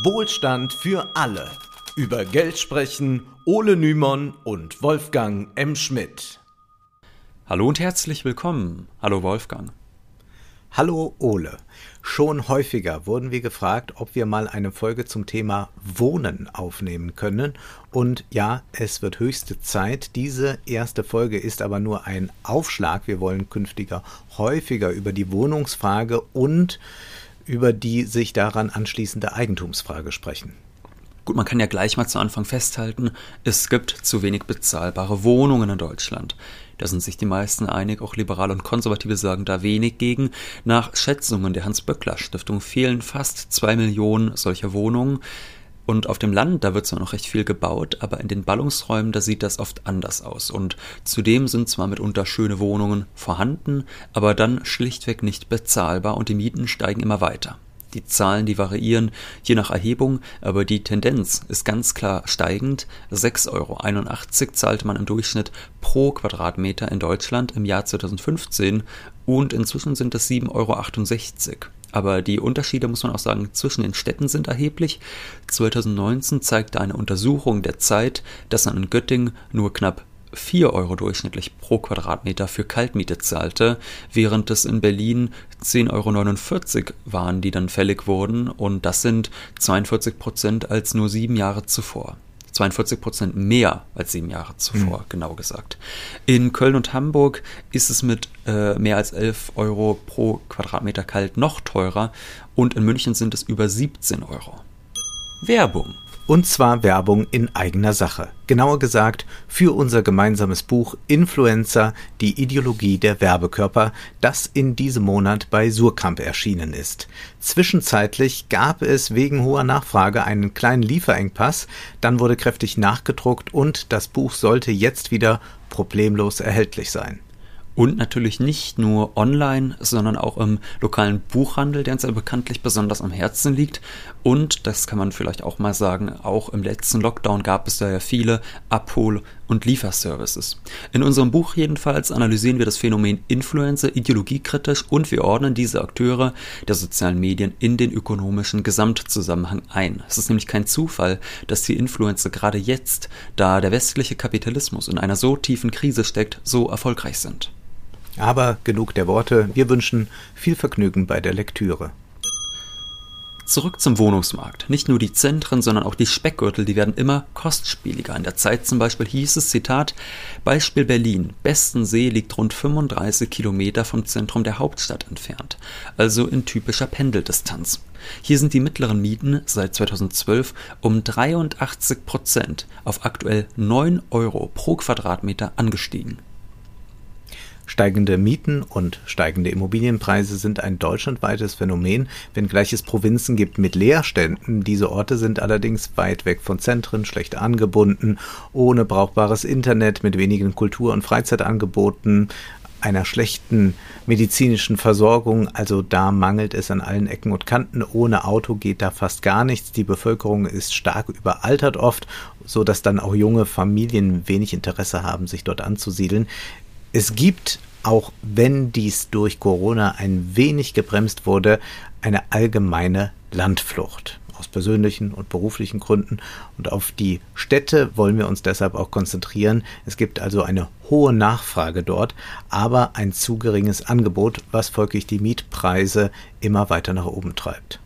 Wohlstand für alle. Über Geld sprechen Ole Nymon und Wolfgang M. Schmidt. Hallo und herzlich willkommen. Hallo Wolfgang. Hallo Ole. Schon häufiger wurden wir gefragt, ob wir mal eine Folge zum Thema Wohnen aufnehmen können. Und ja, es wird höchste Zeit. Diese erste Folge ist aber nur ein Aufschlag. Wir wollen künftiger häufiger über die Wohnungsfrage und über die sich daran anschließende Eigentumsfrage sprechen. Gut, man kann ja gleich mal zu Anfang festhalten, es gibt zu wenig bezahlbare Wohnungen in Deutschland. Da sind sich die meisten einig, auch Liberale und Konservative sagen da wenig gegen. Nach Schätzungen der Hans-Böckler-Stiftung fehlen fast zwei Millionen solcher Wohnungen. Und auf dem Land, da wird zwar noch recht viel gebaut, aber in den Ballungsräumen, da sieht das oft anders aus. Und zudem sind zwar mitunter schöne Wohnungen vorhanden, aber dann schlichtweg nicht bezahlbar und die Mieten steigen immer weiter. Die Zahlen, die variieren je nach Erhebung, aber die Tendenz ist ganz klar steigend. 6,81 Euro zahlte man im Durchschnitt pro Quadratmeter in Deutschland im Jahr 2015 und inzwischen sind es 7,68 Euro. Aber die Unterschiede, muss man auch sagen, zwischen den Städten sind erheblich. 2019 zeigte eine Untersuchung der Zeit, dass man in Göttingen nur knapp 4 Euro durchschnittlich pro Quadratmeter für Kaltmiete zahlte, während es in Berlin 10,49 Euro waren, die dann fällig wurden, und das sind 42 Prozent als nur sieben Jahre zuvor. 42 Prozent mehr als sieben Jahre zuvor, mhm. genau gesagt. In Köln und Hamburg ist es mit äh, mehr als 11 Euro pro Quadratmeter kalt noch teurer und in München sind es über 17 Euro. Werbung. Und zwar Werbung in eigener Sache. Genauer gesagt für unser gemeinsames Buch Influencer, die Ideologie der Werbekörper, das in diesem Monat bei Surkamp erschienen ist. Zwischenzeitlich gab es wegen hoher Nachfrage einen kleinen Lieferengpass, dann wurde kräftig nachgedruckt und das Buch sollte jetzt wieder problemlos erhältlich sein. Und natürlich nicht nur online, sondern auch im lokalen Buchhandel, der uns ja bekanntlich besonders am Herzen liegt. Und, das kann man vielleicht auch mal sagen, auch im letzten Lockdown gab es da ja viele Abhol- und Lieferservices. In unserem Buch jedenfalls analysieren wir das Phänomen Influencer ideologiekritisch und wir ordnen diese Akteure der sozialen Medien in den ökonomischen Gesamtzusammenhang ein. Es ist nämlich kein Zufall, dass die Influencer gerade jetzt, da der westliche Kapitalismus in einer so tiefen Krise steckt, so erfolgreich sind. Aber genug der Worte, wir wünschen viel Vergnügen bei der Lektüre. Zurück zum Wohnungsmarkt. Nicht nur die Zentren, sondern auch die Speckgürtel, die werden immer kostspieliger. In der Zeit zum Beispiel hieß es, Zitat, Beispiel Berlin. Bestensee liegt rund 35 Kilometer vom Zentrum der Hauptstadt entfernt. Also in typischer Pendeldistanz. Hier sind die mittleren Mieten seit 2012 um 83 Prozent auf aktuell 9 Euro pro Quadratmeter angestiegen. Steigende Mieten und steigende Immobilienpreise sind ein deutschlandweites Phänomen, wenngleich es Provinzen gibt mit Leerständen. Diese Orte sind allerdings weit weg von Zentren, schlecht angebunden, ohne brauchbares Internet, mit wenigen Kultur- und Freizeitangeboten, einer schlechten medizinischen Versorgung, also da mangelt es an allen Ecken und Kanten. Ohne Auto geht da fast gar nichts. Die Bevölkerung ist stark überaltert oft, so dass dann auch junge Familien wenig Interesse haben, sich dort anzusiedeln. Es gibt, auch wenn dies durch Corona ein wenig gebremst wurde, eine allgemeine Landflucht aus persönlichen und beruflichen Gründen. Und auf die Städte wollen wir uns deshalb auch konzentrieren. Es gibt also eine hohe Nachfrage dort, aber ein zu geringes Angebot, was folglich die Mietpreise immer weiter nach oben treibt.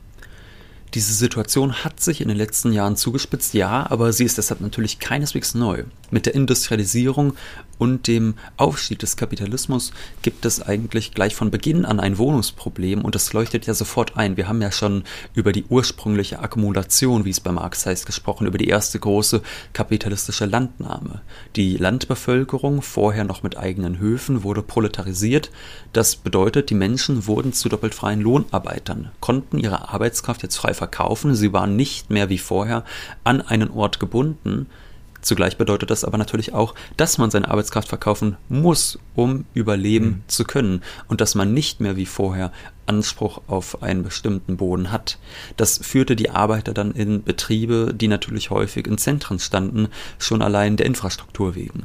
Diese Situation hat sich in den letzten Jahren zugespitzt, ja, aber sie ist deshalb natürlich keineswegs neu. Mit der Industrialisierung und dem Aufstieg des Kapitalismus gibt es eigentlich gleich von Beginn an ein Wohnungsproblem und das leuchtet ja sofort ein. Wir haben ja schon über die ursprüngliche Akkumulation, wie es bei Marx heißt, gesprochen, über die erste große kapitalistische Landnahme. Die Landbevölkerung, vorher noch mit eigenen Höfen, wurde proletarisiert. Das bedeutet, die Menschen wurden zu doppelt freien Lohnarbeitern, konnten ihre Arbeitskraft jetzt frei verkaufen, sie waren nicht mehr wie vorher an einen Ort gebunden, Zugleich bedeutet das aber natürlich auch, dass man seine Arbeitskraft verkaufen muss, um überleben mhm. zu können und dass man nicht mehr wie vorher Anspruch auf einen bestimmten Boden hat. Das führte die Arbeiter dann in Betriebe, die natürlich häufig in Zentren standen, schon allein der Infrastruktur wegen.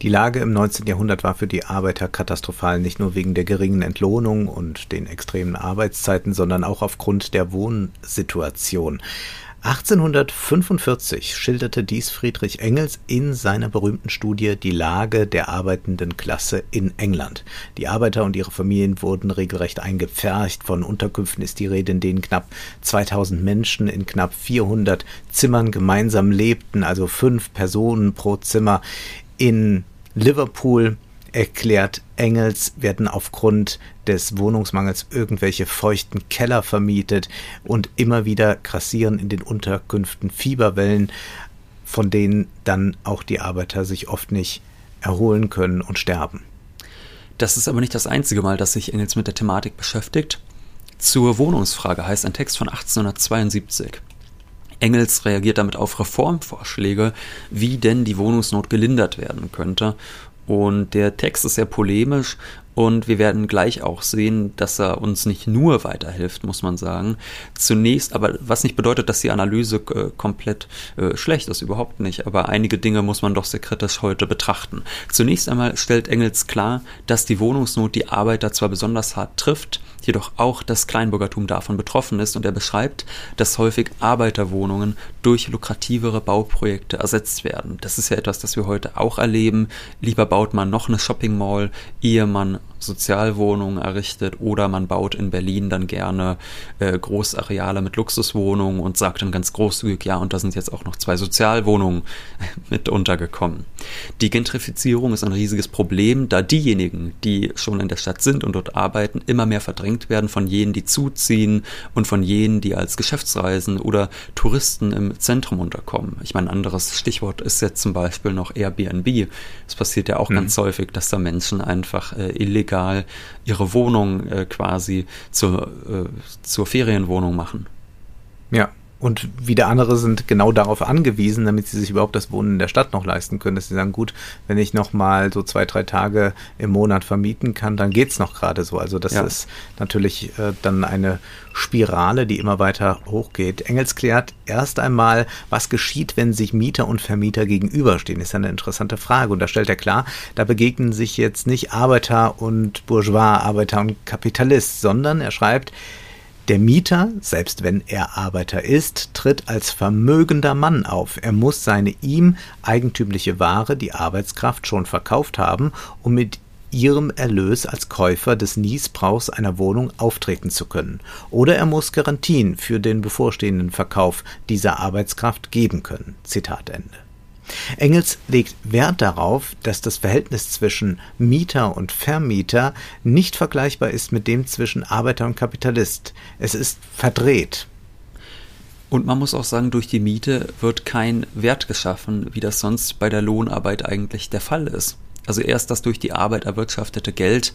Die Lage im 19. Jahrhundert war für die Arbeiter katastrophal, nicht nur wegen der geringen Entlohnung und den extremen Arbeitszeiten, sondern auch aufgrund der Wohnsituation. 1845 schilderte dies Friedrich Engels in seiner berühmten Studie Die Lage der arbeitenden Klasse in England. Die Arbeiter und ihre Familien wurden regelrecht eingepfercht. Von Unterkünften ist die Rede, in denen knapp 2000 Menschen in knapp 400 Zimmern gemeinsam lebten, also fünf Personen pro Zimmer. In Liverpool erklärt Engels, werden aufgrund des Wohnungsmangels irgendwelche feuchten Keller vermietet und immer wieder grassieren in den Unterkünften Fieberwellen, von denen dann auch die Arbeiter sich oft nicht erholen können und sterben. Das ist aber nicht das einzige Mal, dass sich Engels mit der Thematik beschäftigt. Zur Wohnungsfrage heißt ein Text von 1872. Engels reagiert damit auf Reformvorschläge, wie denn die Wohnungsnot gelindert werden könnte und der Text ist sehr polemisch und wir werden gleich auch sehen, dass er uns nicht nur weiterhilft, muss man sagen. Zunächst, aber was nicht bedeutet, dass die Analyse äh, komplett äh, schlecht ist, überhaupt nicht. Aber einige Dinge muss man doch sehr kritisch heute betrachten. Zunächst einmal stellt Engels klar, dass die Wohnungsnot die Arbeiter zwar besonders hart trifft, jedoch auch das Kleinbürgertum davon betroffen ist und er beschreibt, dass häufig Arbeiterwohnungen durch lukrativere Bauprojekte ersetzt werden. Das ist ja etwas, das wir heute auch erleben. Lieber baut man noch eine Shopping Mall, ehe man Sozialwohnungen errichtet oder man baut in Berlin dann gerne äh, Großareale mit Luxuswohnungen und sagt dann ganz großzügig, ja, und da sind jetzt auch noch zwei Sozialwohnungen mit untergekommen. Die Gentrifizierung ist ein riesiges Problem, da diejenigen, die schon in der Stadt sind und dort arbeiten, immer mehr verdrängt werden von jenen, die zuziehen und von jenen, die als Geschäftsreisen oder Touristen im Zentrum unterkommen. Ich meine, ein anderes Stichwort ist jetzt zum Beispiel noch Airbnb. Es passiert ja auch mhm. ganz häufig, dass da Menschen einfach äh, illegal illegal ihre Wohnung äh, quasi zur, äh, zur Ferienwohnung machen. Ja, und wieder andere sind genau darauf angewiesen, damit sie sich überhaupt das Wohnen in der Stadt noch leisten können, dass sie sagen, gut, wenn ich noch mal so zwei, drei Tage im Monat vermieten kann, dann geht's noch gerade so. Also das ja. ist natürlich äh, dann eine Spirale, die immer weiter hochgeht. Engels klärt erst einmal, was geschieht, wenn sich Mieter und Vermieter gegenüberstehen. Ist eine interessante Frage. Und da stellt er klar, da begegnen sich jetzt nicht Arbeiter und Bourgeois, Arbeiter und Kapitalist, sondern er schreibt, der Mieter, selbst wenn er Arbeiter ist, tritt als vermögender Mann auf. Er muss seine ihm eigentümliche Ware, die Arbeitskraft, schon verkauft haben, um mit ihrem Erlös als Käufer des Niesbrauchs einer Wohnung auftreten zu können. Oder er muss Garantien für den bevorstehenden Verkauf dieser Arbeitskraft geben können. Zitat Ende. Engels legt Wert darauf, dass das Verhältnis zwischen Mieter und Vermieter nicht vergleichbar ist mit dem zwischen Arbeiter und Kapitalist. Es ist verdreht. Und man muss auch sagen, durch die Miete wird kein Wert geschaffen, wie das sonst bei der Lohnarbeit eigentlich der Fall ist. Also erst das durch die Arbeit erwirtschaftete Geld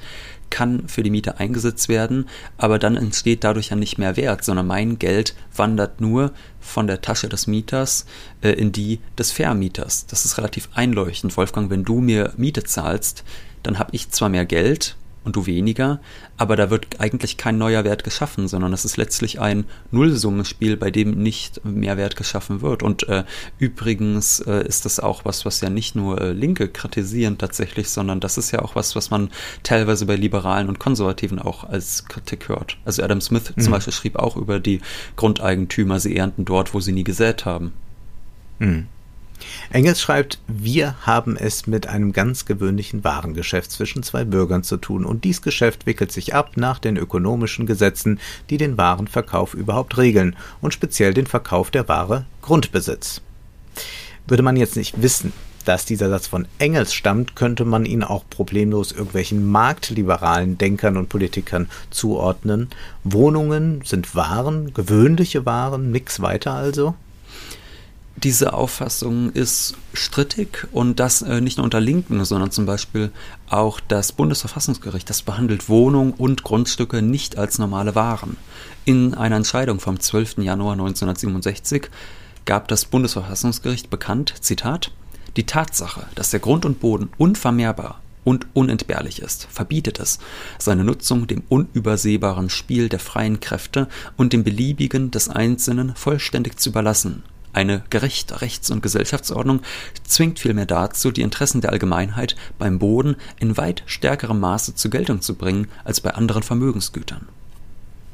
kann für die Miete eingesetzt werden, aber dann entsteht dadurch ja nicht mehr Wert, sondern mein Geld wandert nur von der Tasche des Mieters äh, in die des Vermieters. Das ist relativ einleuchtend. Wolfgang, wenn du mir Miete zahlst, dann habe ich zwar mehr Geld, und du weniger, aber da wird eigentlich kein neuer Wert geschaffen, sondern es ist letztlich ein Nullsummenspiel, bei dem nicht mehr Wert geschaffen wird. Und äh, übrigens äh, ist das auch was, was ja nicht nur äh, Linke kritisieren tatsächlich, sondern das ist ja auch was, was man teilweise bei Liberalen und Konservativen auch als Kritik hört. Also Adam Smith mhm. zum Beispiel schrieb auch über die Grundeigentümer, sie ernten dort, wo sie nie gesät haben. Mhm. Engels schreibt, wir haben es mit einem ganz gewöhnlichen Warengeschäft zwischen zwei Bürgern zu tun, und dies Geschäft wickelt sich ab nach den ökonomischen Gesetzen, die den Warenverkauf überhaupt regeln, und speziell den Verkauf der Ware Grundbesitz. Würde man jetzt nicht wissen, dass dieser Satz von Engels stammt, könnte man ihn auch problemlos irgendwelchen marktliberalen Denkern und Politikern zuordnen. Wohnungen sind Waren, gewöhnliche Waren, nix weiter also. Diese Auffassung ist strittig und das äh, nicht nur unter Linken, sondern zum Beispiel auch das Bundesverfassungsgericht, das behandelt Wohnungen und Grundstücke nicht als normale Waren. In einer Entscheidung vom 12. Januar 1967 gab das Bundesverfassungsgericht bekannt, Zitat, die Tatsache, dass der Grund und Boden unvermehrbar und unentbehrlich ist, verbietet es, seine Nutzung dem unübersehbaren Spiel der freien Kräfte und dem beliebigen des Einzelnen vollständig zu überlassen Eine gerechte Rechts- und Gesellschaftsordnung zwingt vielmehr dazu, die Interessen der Allgemeinheit beim Boden in weit stärkerem Maße zur Geltung zu bringen als bei anderen Vermögensgütern.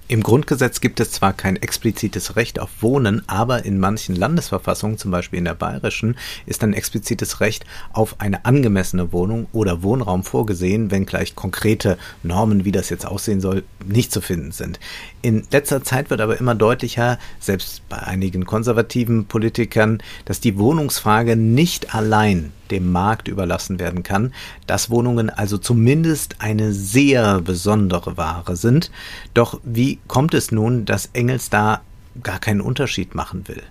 Im Grundgesetz gibt es zwar kein explizites Recht auf Wohnen, aber in manchen Landesverfassungen, zum Beispiel in der bayerischen, ist ein explizites Recht auf eine angemessene Wohnung oder Wohnraum vorgesehen, wenngleich konkrete Normen, wie das jetzt aussehen soll, nicht zu finden sind. In letzter Zeit wird aber immer deutlicher, selbst bei einigen konservativen Politikern, dass die Wohnungsfrage nicht allein dem Markt überlassen werden kann, dass Wohnungen also zumindest eine sehr besondere Ware sind. Doch wie kommt es nun, dass Engels da gar keinen Unterschied machen will?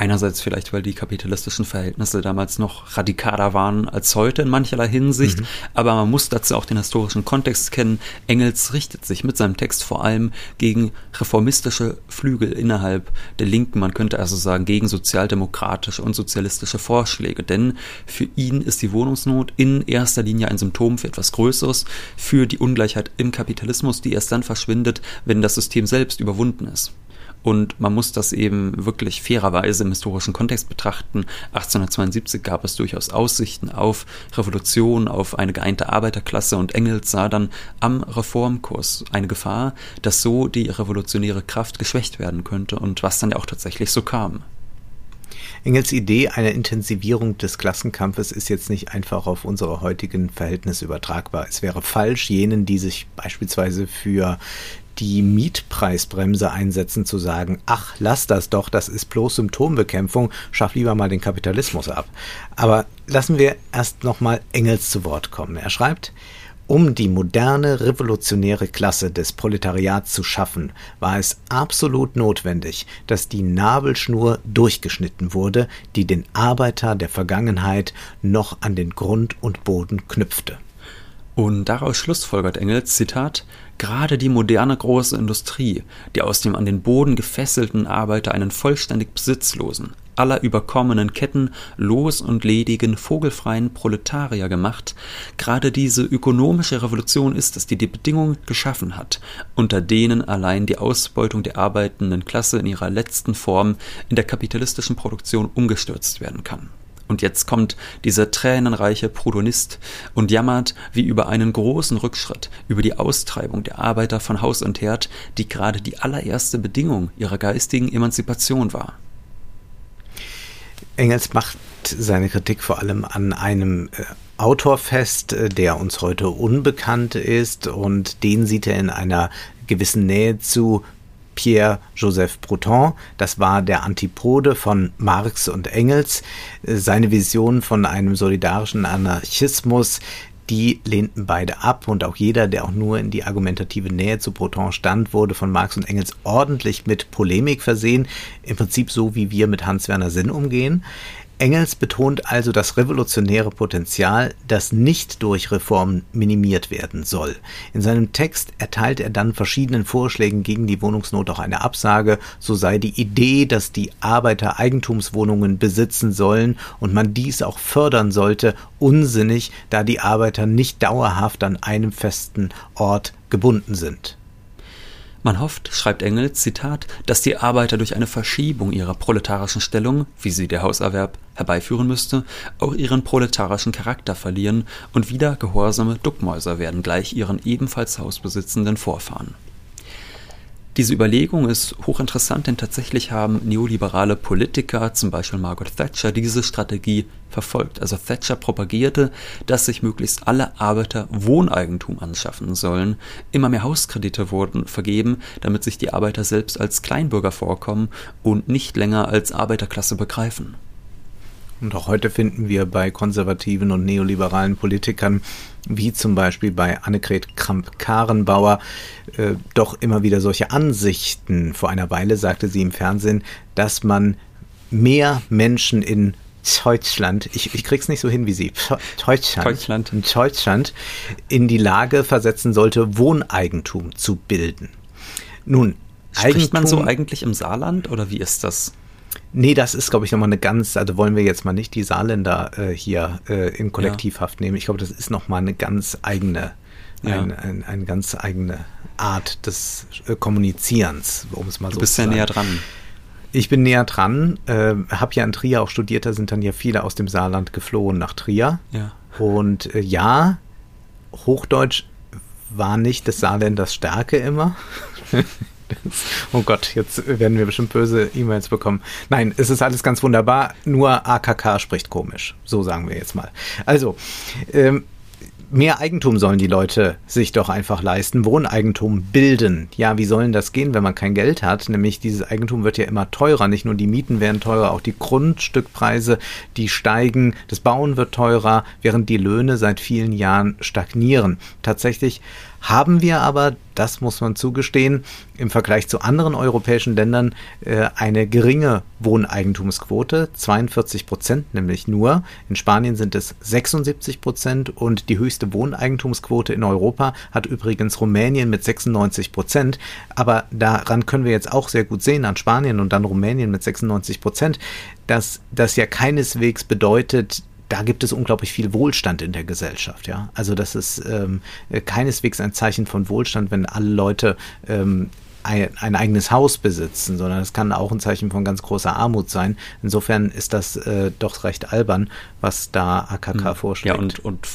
Einerseits vielleicht, weil die kapitalistischen Verhältnisse damals noch radikaler waren als heute in mancherlei Hinsicht, mhm. aber man muss dazu auch den historischen Kontext kennen. Engels richtet sich mit seinem Text vor allem gegen reformistische Flügel innerhalb der Linken, man könnte also sagen gegen sozialdemokratische und sozialistische Vorschläge, denn für ihn ist die Wohnungsnot in erster Linie ein Symptom für etwas Größeres, für die Ungleichheit im Kapitalismus, die erst dann verschwindet, wenn das System selbst überwunden ist. Und man muss das eben wirklich fairerweise im historischen Kontext betrachten. 1872 gab es durchaus Aussichten auf Revolution, auf eine geeinte Arbeiterklasse und Engels sah dann am Reformkurs eine Gefahr, dass so die revolutionäre Kraft geschwächt werden könnte und was dann ja auch tatsächlich so kam. Engels Idee einer Intensivierung des Klassenkampfes ist jetzt nicht einfach auf unsere heutigen Verhältnisse übertragbar. Es wäre falsch, jenen, die sich beispielsweise für die Mietpreisbremse einsetzen, zu sagen, ach, lass das doch, das ist bloß Symptombekämpfung, schaff lieber mal den Kapitalismus ab. Aber lassen wir erst nochmal Engels zu Wort kommen. Er schreibt, um die moderne revolutionäre Klasse des Proletariats zu schaffen, war es absolut notwendig, dass die Nabelschnur durchgeschnitten wurde, die den Arbeiter der Vergangenheit noch an den Grund und Boden knüpfte. Und daraus schlussfolgert Engels, Zitat, Gerade die moderne große Industrie, die aus dem an den Boden gefesselten Arbeiter einen vollständig besitzlosen, aller überkommenen Ketten los und ledigen, vogelfreien Proletarier gemacht, gerade diese ökonomische Revolution ist es, die die Bedingungen geschaffen hat, unter denen allein die Ausbeutung der arbeitenden Klasse in ihrer letzten Form in der kapitalistischen Produktion umgestürzt werden kann. Und jetzt kommt dieser tränenreiche Proudhonist und jammert wie über einen großen Rückschritt, über die Austreibung der Arbeiter von Haus und Herd, die gerade die allererste Bedingung ihrer geistigen Emanzipation war. Engels macht seine Kritik vor allem an einem äh, Autor fest, äh, der uns heute unbekannt ist und den sieht er in einer gewissen Nähe zu Pierre-Joseph Proudhon. Das war der Antipode von Marx und Engels. Seine Vision von einem solidarischen Anarchismus, die lehnten beide ab und auch jeder, der auch nur in die argumentative Nähe zu Proudhon stand, wurde von Marx und Engels ordentlich mit Polemik versehen. Im Prinzip so, wie wir mit Hans-Werner Sinn umgehen. Engels betont also das revolutionäre Potenzial, das nicht durch Reformen minimiert werden soll. In seinem Text erteilt er dann verschiedenen Vorschlägen gegen die Wohnungsnot auch eine Absage, so sei die Idee, dass die Arbeiter Eigentumswohnungen besitzen sollen und man dies auch fördern sollte, unsinnig, da die Arbeiter nicht dauerhaft an einem festen Ort gebunden sind. Man hofft, schreibt Engels, Zitat, dass die Arbeiter durch eine Verschiebung ihrer proletarischen Stellung, wie sie der Hauserwerb herbeiführen müsste, auch ihren proletarischen Charakter verlieren und wieder gehorsame Duckmäuser werden, gleich ihren ebenfalls hausbesitzenden Vorfahren. Diese Überlegung ist hochinteressant, denn tatsächlich haben neoliberale Politiker, zum Beispiel Margaret Thatcher, diese Strategie verfolgt. Also Thatcher propagierte, dass sich möglichst alle Arbeiter Wohneigentum anschaffen sollen. Immer mehr Hauskredite wurden vergeben, damit sich die Arbeiter selbst als Kleinbürger vorkommen und nicht länger als Arbeiterklasse begreifen. Und auch heute finden wir bei konservativen und neoliberalen Politikern, wie zum Beispiel bei Annegret Kramp-Karrenbauer, äh, doch immer wieder solche Ansichten. Vor einer Weile sagte sie im Fernsehen, dass man mehr Menschen in Deutschland, ich, ich krieg's nicht so hin wie Sie, Deutschland, Deutschland. In Deutschland in die Lage versetzen sollte, Wohneigentum zu bilden. Nun, Spricht Eigentum, man so eigentlich im Saarland oder wie ist das? Nee, das ist, glaube ich, nochmal eine ganz, also wollen wir jetzt mal nicht die Saarländer äh, hier äh, in Kollektivhaft ja. nehmen. Ich glaube, das ist nochmal eine ganz eigene, ja. ein, ein, eine ganz eigene Art des äh, Kommunizierens, um es mal du so zu sagen. Du bist ja näher dran. Ich bin näher dran, äh, habe ja in Trier auch studiert, da sind dann ja viele aus dem Saarland geflohen nach Trier. Ja. Und äh, ja, Hochdeutsch war nicht des Saarländers Stärke immer. oh Gott, jetzt werden wir bestimmt böse E-Mails bekommen. Nein, es ist alles ganz wunderbar, nur AKK spricht komisch. So sagen wir jetzt mal. Also, ähm, mehr Eigentum sollen die Leute sich doch einfach leisten, Wohneigentum bilden. Ja, wie sollen das gehen, wenn man kein Geld hat? Nämlich dieses Eigentum wird ja immer teurer. Nicht nur die Mieten werden teurer, auch die Grundstückpreise, die steigen. Das Bauen wird teurer, während die Löhne seit vielen Jahren stagnieren. Tatsächlich haben wir aber, das muss man zugestehen, im Vergleich zu anderen europäischen Ländern äh, eine geringe Wohneigentumsquote, 42 Prozent nämlich nur. In Spanien sind es 76 Prozent und die höchste Wohneigentumsquote in Europa hat übrigens Rumänien mit 96 Prozent. Aber daran können wir jetzt auch sehr gut sehen, an Spanien und dann Rumänien mit 96 Prozent, dass das ja keineswegs bedeutet, da gibt es unglaublich viel Wohlstand in der Gesellschaft, ja. Also das ist ähm, keineswegs ein Zeichen von Wohlstand, wenn alle Leute ähm, ein, ein, eigenes Haus besitzen, sondern es kann auch ein Zeichen von ganz großer Armut sein. Insofern ist das äh, doch recht albern, was da AKK hm. vorschlägt. Ja, und, und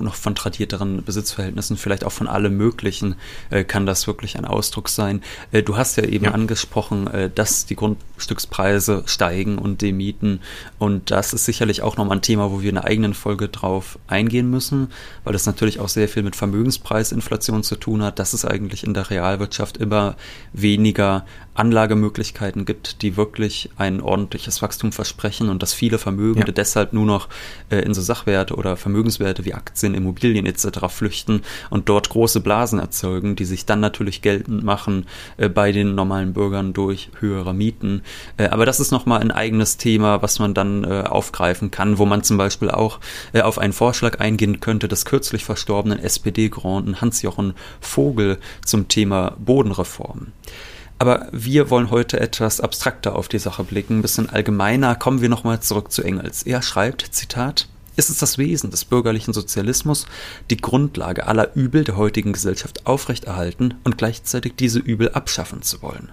noch von tradierteren Besitzverhältnissen, vielleicht auch von allem Möglichen, äh, kann das wirklich ein Ausdruck sein. Äh, du hast ja eben ja. angesprochen, äh, dass die Grundstückspreise steigen und die Mieten. Und das ist sicherlich auch nochmal ein Thema, wo wir in einer eigenen Folge drauf eingehen müssen, weil das natürlich auch sehr viel mit Vermögenspreisinflation zu tun hat, dass es eigentlich in der Realwirtschaft immer weniger Anlagemöglichkeiten gibt, die wirklich ein ordentliches Wachstum versprechen und dass viele Vermögende ja. deshalb nur noch äh, in so Sachwerte oder Vermögenswerte wie Aktien, Immobilien etc. flüchten und dort große Blasen erzeugen, die sich dann natürlich geltend machen äh, bei den normalen Bürgern durch höhere Mieten. Äh, aber das ist nochmal ein eigenes Thema, was man dann äh, aufgreifen kann, wo man zum Beispiel auch äh, auf einen Vorschlag eingehen könnte des kürzlich verstorbenen SPD-Granden Hans-Jochen Vogel zum Thema Bodenreform. Aber wir wollen heute etwas abstrakter auf die Sache blicken, ein bisschen allgemeiner. Kommen wir nochmal zurück zu Engels. Er schreibt, Zitat, ist es das Wesen des bürgerlichen Sozialismus, die Grundlage aller Übel der heutigen Gesellschaft aufrechterhalten und gleichzeitig diese Übel abschaffen zu wollen.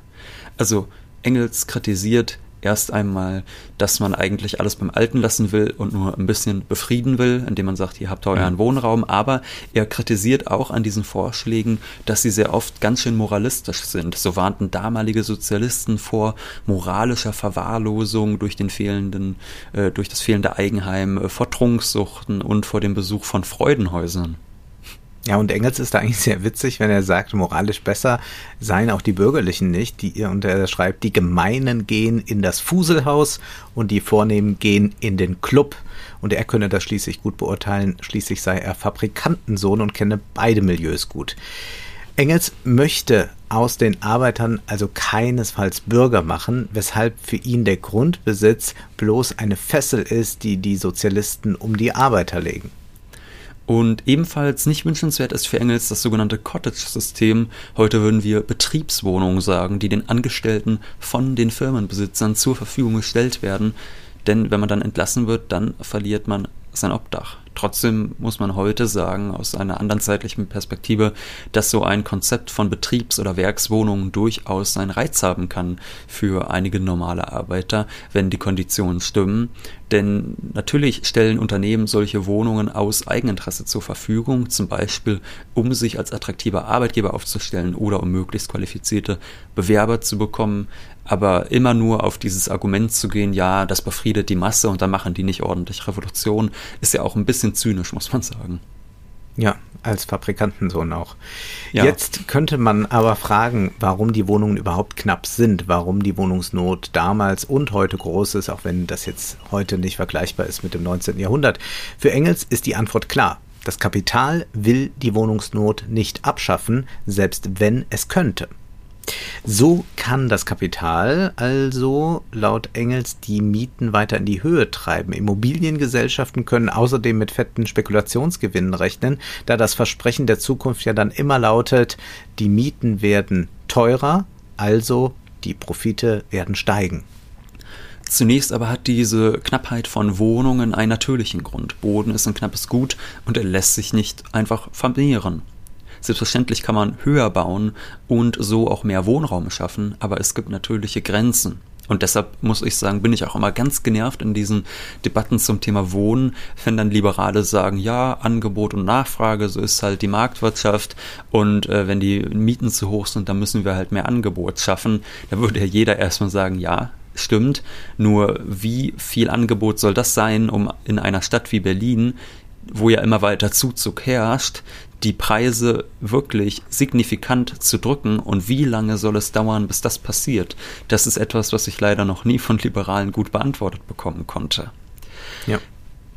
Also Engels kritisiert erst einmal, dass man eigentlich alles beim Alten lassen will und nur ein bisschen befrieden will, indem man sagt, ihr habt euren Wohnraum, aber er kritisiert auch an diesen Vorschlägen, dass sie sehr oft ganz schön moralistisch sind. So warnten damalige Sozialisten vor moralischer Verwahrlosung durch den fehlenden, äh, durch das fehlende Eigenheim, äh, vor Trunksuchten und vor dem Besuch von Freudenhäusern. Ja, und Engels ist da eigentlich sehr witzig, wenn er sagt, moralisch besser seien auch die Bürgerlichen nicht. Die, und er schreibt, die Gemeinen gehen in das Fuselhaus und die Vornehmen gehen in den Club. Und er könne das schließlich gut beurteilen. Schließlich sei er Fabrikantensohn und kenne beide Milieus gut. Engels möchte aus den Arbeitern also keinesfalls Bürger machen, weshalb für ihn der Grundbesitz bloß eine Fessel ist, die die Sozialisten um die Arbeiter legen. Und ebenfalls nicht wünschenswert ist für Engels das sogenannte Cottage-System. Heute würden wir Betriebswohnungen sagen, die den Angestellten von den Firmenbesitzern zur Verfügung gestellt werden. Denn wenn man dann entlassen wird, dann verliert man sein Obdach. Trotzdem muss man heute sagen, aus einer anderen zeitlichen Perspektive, dass so ein Konzept von Betriebs- oder Werkswohnungen durchaus seinen Reiz haben kann für einige normale Arbeiter, wenn die Konditionen stimmen. Denn natürlich stellen Unternehmen solche Wohnungen aus Eigeninteresse zur Verfügung, zum Beispiel um sich als attraktiver Arbeitgeber aufzustellen oder um möglichst qualifizierte Bewerber zu bekommen. Aber immer nur auf dieses Argument zu gehen, ja, das befriedet die Masse und dann machen die nicht ordentlich Revolution, ist ja auch ein bisschen zynisch, muss man sagen. Ja, als Fabrikantensohn auch. Ja. Jetzt könnte man aber fragen, warum die Wohnungen überhaupt knapp sind, warum die Wohnungsnot damals und heute groß ist, auch wenn das jetzt heute nicht vergleichbar ist mit dem 19. Jahrhundert. Für Engels ist die Antwort klar. Das Kapital will die Wohnungsnot nicht abschaffen, selbst wenn es könnte. So kann das Kapital also laut Engels die Mieten weiter in die Höhe treiben. Immobiliengesellschaften können außerdem mit fetten Spekulationsgewinnen rechnen, da das Versprechen der Zukunft ja dann immer lautet, die Mieten werden teurer, also die Profite werden steigen. Zunächst aber hat diese Knappheit von Wohnungen einen natürlichen Grund. Boden ist ein knappes Gut und er lässt sich nicht einfach vermehren. Selbstverständlich kann man höher bauen und so auch mehr Wohnraum schaffen, aber es gibt natürliche Grenzen. Und deshalb muss ich sagen, bin ich auch immer ganz genervt in diesen Debatten zum Thema Wohnen, wenn dann Liberale sagen, ja, Angebot und Nachfrage, so ist halt die Marktwirtschaft und äh, wenn die Mieten zu hoch sind, dann müssen wir halt mehr Angebot schaffen. Da würde ja jeder erstmal sagen, ja, stimmt, nur wie viel Angebot soll das sein, um in einer Stadt wie Berlin wo ja immer weiter Zuzug herrscht, die Preise wirklich signifikant zu drücken und wie lange soll es dauern, bis das passiert? Das ist etwas, was ich leider noch nie von Liberalen gut beantwortet bekommen konnte. Ja.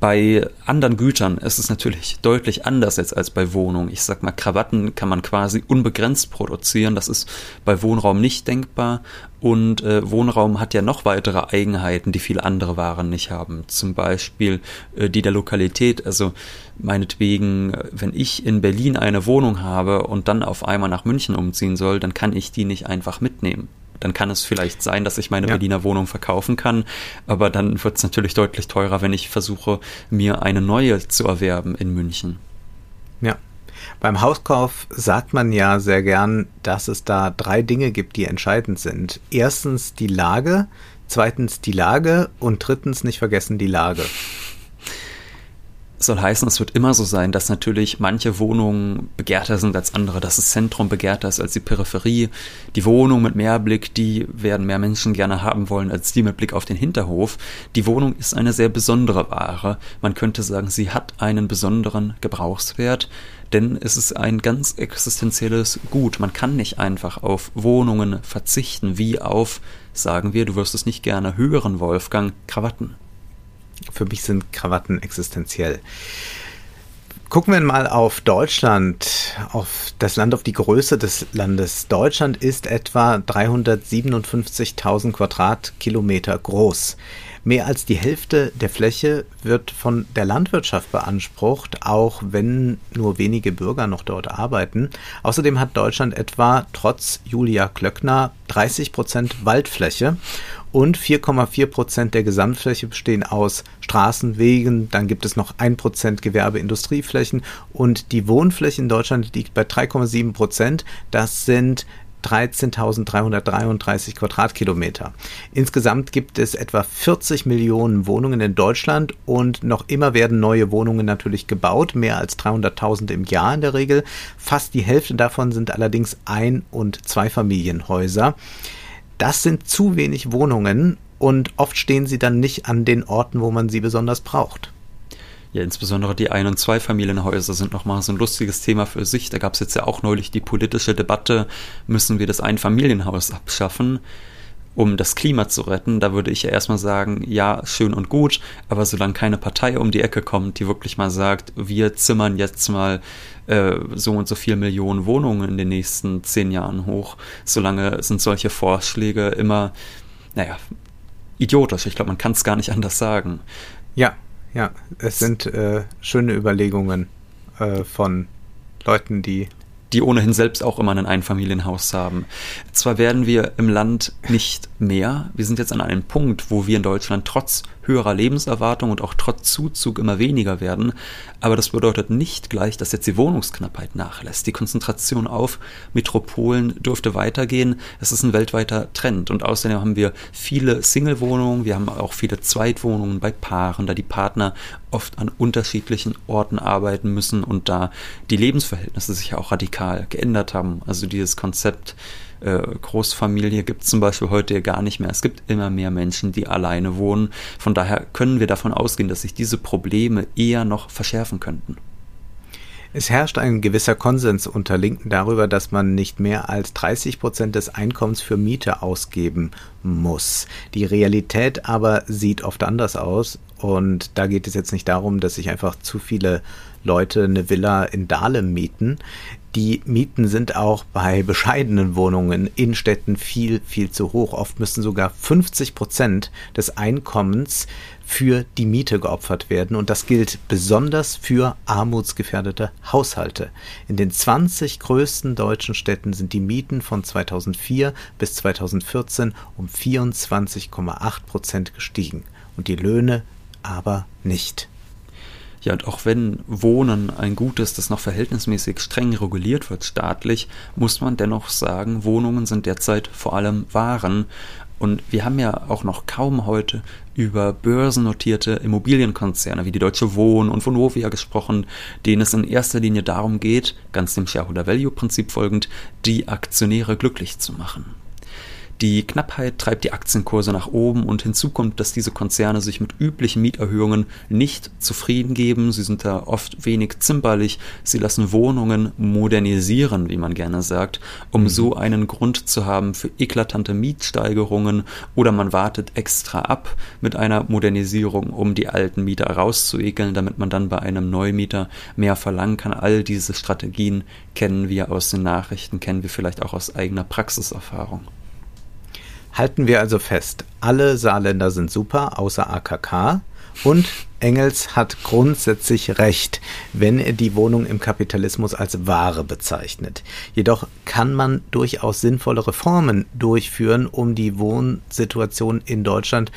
Bei anderen Gütern ist es natürlich deutlich anders jetzt als bei Wohnungen. Ich sag mal, Krawatten kann man quasi unbegrenzt produzieren. Das ist bei Wohnraum nicht denkbar. Und äh, Wohnraum hat ja noch weitere Eigenheiten, die viele andere Waren nicht haben. Zum Beispiel äh, die der Lokalität. Also meinetwegen, äh, wenn ich in Berlin eine Wohnung habe und dann auf einmal nach München umziehen soll, dann kann ich die nicht einfach mitnehmen dann kann es vielleicht sein, dass ich meine ja. Berliner Wohnung verkaufen kann, aber dann wird es natürlich deutlich teurer, wenn ich versuche, mir eine neue zu erwerben in München. Ja. Beim Hauskauf sagt man ja sehr gern, dass es da drei Dinge gibt, die entscheidend sind. Erstens die Lage, zweitens die Lage und drittens nicht vergessen die Lage soll heißen, es wird immer so sein, dass natürlich manche Wohnungen begehrter sind als andere, dass das Zentrum begehrter ist als die Peripherie. Die Wohnung mit Mehrblick, die werden mehr Menschen gerne haben wollen als die mit Blick auf den Hinterhof. Die Wohnung ist eine sehr besondere Ware. Man könnte sagen, sie hat einen besonderen Gebrauchswert, denn es ist ein ganz existenzielles Gut. Man kann nicht einfach auf Wohnungen verzichten, wie auf, sagen wir, du wirst es nicht gerne hören, Wolfgang, Krawatten. Für mich sind Krawatten existenziell. Gucken wir mal auf Deutschland, auf das Land, auf die Größe des Landes. Deutschland ist etwa 357.000 Quadratkilometer groß. Mehr als die Hälfte der Fläche wird von der Landwirtschaft beansprucht, auch wenn nur wenige Bürger noch dort arbeiten. Außerdem hat Deutschland etwa trotz Julia Klöckner 30 Prozent Waldfläche und 4,4 Prozent der Gesamtfläche bestehen aus Straßen, Wegen, dann gibt es noch 1 Prozent Gewerbe-Industrieflächen und die Wohnfläche in Deutschland liegt bei 3,7 Prozent. Das sind 13.333 Quadratkilometer. Insgesamt gibt es etwa 40 Millionen Wohnungen in Deutschland und noch immer werden neue Wohnungen natürlich gebaut, mehr als 300.000 im Jahr in der Regel. Fast die Hälfte davon sind allerdings Ein- und Zweifamilienhäuser. Das sind zu wenig Wohnungen und oft stehen sie dann nicht an den Orten, wo man sie besonders braucht. Ja, insbesondere die Ein- und Zweifamilienhäuser sind nochmal so ein lustiges Thema für sich. Da gab es jetzt ja auch neulich die politische Debatte, müssen wir das Einfamilienhaus abschaffen, um das Klima zu retten. Da würde ich ja erstmal sagen, ja, schön und gut, aber solange keine Partei um die Ecke kommt, die wirklich mal sagt, wir zimmern jetzt mal äh, so und so viel Millionen Wohnungen in den nächsten zehn Jahren hoch, solange sind solche Vorschläge immer, naja, idiotisch. Ich glaube, man kann es gar nicht anders sagen. Ja, ja, es sind äh, schöne Überlegungen äh, von Leuten, die die ohnehin selbst auch immer ein Einfamilienhaus haben. Zwar werden wir im Land nicht mehr, wir sind jetzt an einem Punkt, wo wir in Deutschland trotz höherer Lebenserwartung und auch trotz Zuzug immer weniger werden. Aber das bedeutet nicht gleich, dass jetzt die Wohnungsknappheit nachlässt. Die Konzentration auf Metropolen dürfte weitergehen. Es ist ein weltweiter Trend. Und außerdem haben wir viele Single-Wohnungen. Wir haben auch viele Zweitwohnungen bei Paaren, da die Partner oft an unterschiedlichen Orten arbeiten müssen und da die Lebensverhältnisse sich auch radikal geändert haben. Also dieses Konzept, äh, Großfamilie gibt es zum Beispiel heute gar nicht mehr. Es gibt immer mehr Menschen, die alleine wohnen. Von daher können wir davon ausgehen, dass sich diese Probleme eher noch verschärfen könnten. Es herrscht ein gewisser Konsens unter Linken darüber, dass man nicht mehr als 30 Prozent des Einkommens für Miete ausgeben muss. Die Realität aber sieht oft anders aus und da geht es jetzt nicht darum, dass sich einfach zu viele Leute eine Villa in Dahlem mieten. Die Mieten sind auch bei bescheidenen Wohnungen in Städten viel, viel zu hoch. Oft müssen sogar 50 Prozent des Einkommens für die Miete geopfert werden. Und das gilt besonders für armutsgefährdete Haushalte. In den 20 größten deutschen Städten sind die Mieten von 2004 bis 2014 um 24,8 Prozent gestiegen. Und die Löhne aber nicht. Ja, und auch wenn Wohnen ein Gut ist, das noch verhältnismäßig streng reguliert wird staatlich, muss man dennoch sagen, Wohnungen sind derzeit vor allem Waren Und wir haben ja auch noch kaum heute über börsennotierte Immobilienkonzerne wie die Deutsche Wohnen und Vonovia gesprochen, denen es in erster Linie darum geht, ganz dem Shareholder-Value-Prinzip folgend, die Aktionäre glücklich zu machen. Die Knappheit treibt die Aktienkurse nach oben und hinzu kommt, dass diese Konzerne sich mit üblichen Mieterhöhungen nicht zufrieden geben. Sie sind da oft wenig zimperlich. Sie lassen Wohnungen modernisieren, wie man gerne sagt, um mhm. so einen Grund zu haben für eklatante Mietsteigerungen oder man wartet extra ab mit einer Modernisierung, um die alten Mieter rauszuekeln, damit man dann bei einem Neumieter mehr verlangen kann. All diese Strategien kennen wir aus den Nachrichten, kennen wir vielleicht auch aus eigener Praxiserfahrung. Halten wir also fest, alle Saarländer sind super, außer AKK. Und Engels hat grundsätzlich recht, wenn er die Wohnung im Kapitalismus als Ware bezeichnet. Jedoch kann man durchaus sinnvolle Reformen durchführen, um die Wohnsituation in Deutschland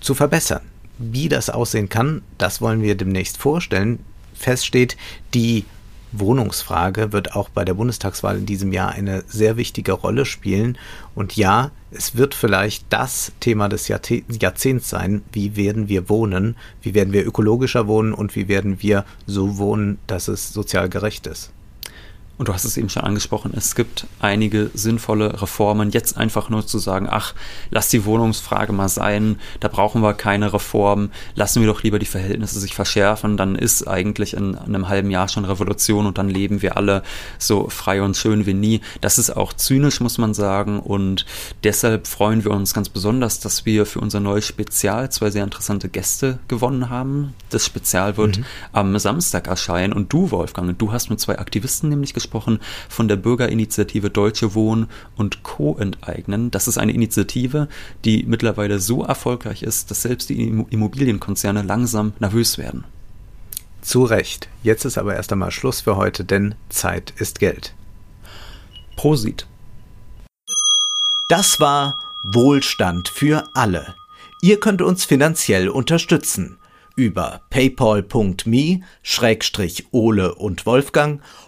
zu verbessern. Wie das aussehen kann, das wollen wir demnächst vorstellen. Fest steht, die Wohnungsfrage wird auch bei der Bundestagswahl in diesem Jahr eine sehr wichtige Rolle spielen. Und ja, es wird vielleicht das Thema des Jahrzehnts sein. Wie werden wir wohnen? Wie werden wir ökologischer wohnen? Und wie werden wir so wohnen, dass es sozial gerecht ist? Und du hast es eben schon angesprochen, es gibt einige sinnvolle Reformen. Jetzt einfach nur zu sagen, ach, lass die Wohnungsfrage mal sein, da brauchen wir keine Reform, lassen wir doch lieber die Verhältnisse sich verschärfen, dann ist eigentlich in, in einem halben Jahr schon Revolution und dann leben wir alle so frei und schön wie nie. Das ist auch zynisch, muss man sagen. Und deshalb freuen wir uns ganz besonders, dass wir für unser neues Spezial zwei sehr interessante Gäste gewonnen haben. Das Spezial wird mhm. am Samstag erscheinen. Und du, Wolfgang, du hast mit zwei Aktivisten nämlich gesprochen angesprochen, von der Bürgerinitiative Deutsche Wohnen und Co. enteignen. Das ist eine Initiative, die mittlerweile so erfolgreich ist, dass selbst die Immobilienkonzerne langsam nervös werden. Zu Recht. Jetzt ist aber erst einmal Schluss für heute, denn Zeit ist Geld. Prosit. Das war Wohlstand für alle. Ihr könnt uns finanziell unterstützen über paypal.me-ole und Wolfgang